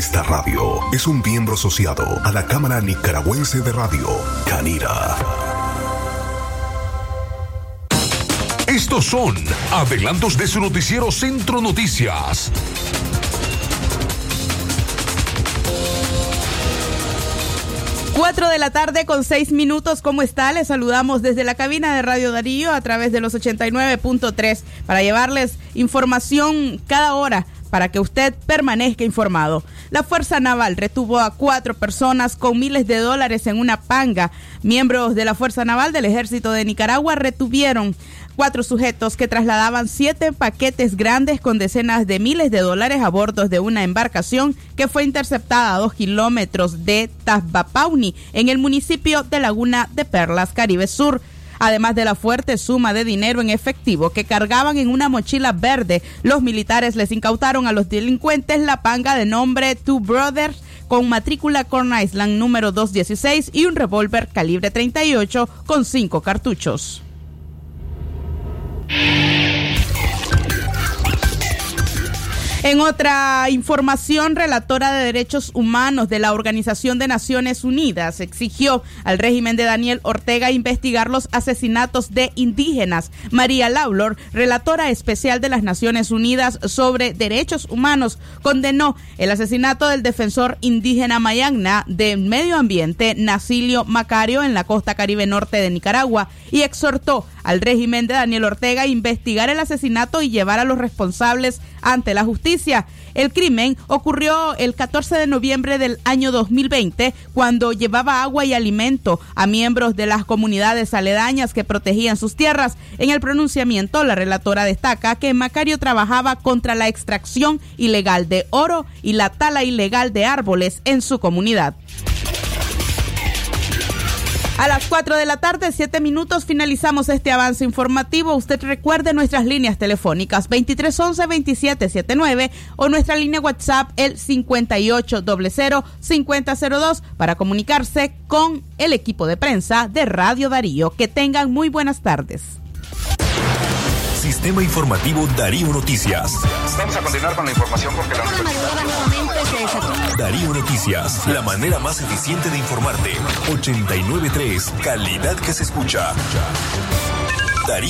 Esta radio es un miembro asociado a la Cámara Nicaragüense de Radio, Canira. Estos son adelantos de su noticiero Centro Noticias. Cuatro de la tarde con seis minutos. ¿Cómo está? Les saludamos desde la cabina de Radio Darío a través de los 89.3 para llevarles información cada hora para que usted permanezca informado. La Fuerza Naval retuvo a cuatro personas con miles de dólares en una panga. Miembros de la Fuerza Naval del Ejército de Nicaragua retuvieron cuatro sujetos que trasladaban siete paquetes grandes con decenas de miles de dólares a bordo de una embarcación que fue interceptada a dos kilómetros de Tasbapauni, en el municipio de Laguna de Perlas, Caribe Sur. Además de la fuerte suma de dinero en efectivo que cargaban en una mochila verde, los militares les incautaron a los delincuentes la panga de nombre Two Brothers con matrícula Corn Island número 216 y un revólver calibre 38 con cinco cartuchos. En otra información, relatora de derechos humanos de la Organización de Naciones Unidas exigió al régimen de Daniel Ortega investigar los asesinatos de indígenas. María Laulor, relatora especial de las Naciones Unidas sobre derechos humanos, condenó el asesinato del defensor indígena mayagna de medio ambiente, Nacilio Macario, en la costa caribe norte de Nicaragua, y exhortó al régimen de Daniel Ortega investigar el asesinato y llevar a los responsables ante la justicia. El crimen ocurrió el 14 de noviembre del año 2020 cuando llevaba agua y alimento a miembros de las comunidades aledañas que protegían sus tierras. En el pronunciamiento, la relatora destaca que Macario trabajaba contra la extracción ilegal de oro y la tala ilegal de árboles en su comunidad. A las 4 de la tarde, 7 minutos, finalizamos este avance informativo. Usted recuerde nuestras líneas telefónicas 2311-2779 o nuestra línea WhatsApp el 5800-5002 para comunicarse con el equipo de prensa de Radio Darío. Que tengan muy buenas tardes. Sistema Informativo Darío Noticias. Vamos a continuar con la información porque la Noticias, la manera más eficiente de informarte. 893, calidad que se escucha. Darío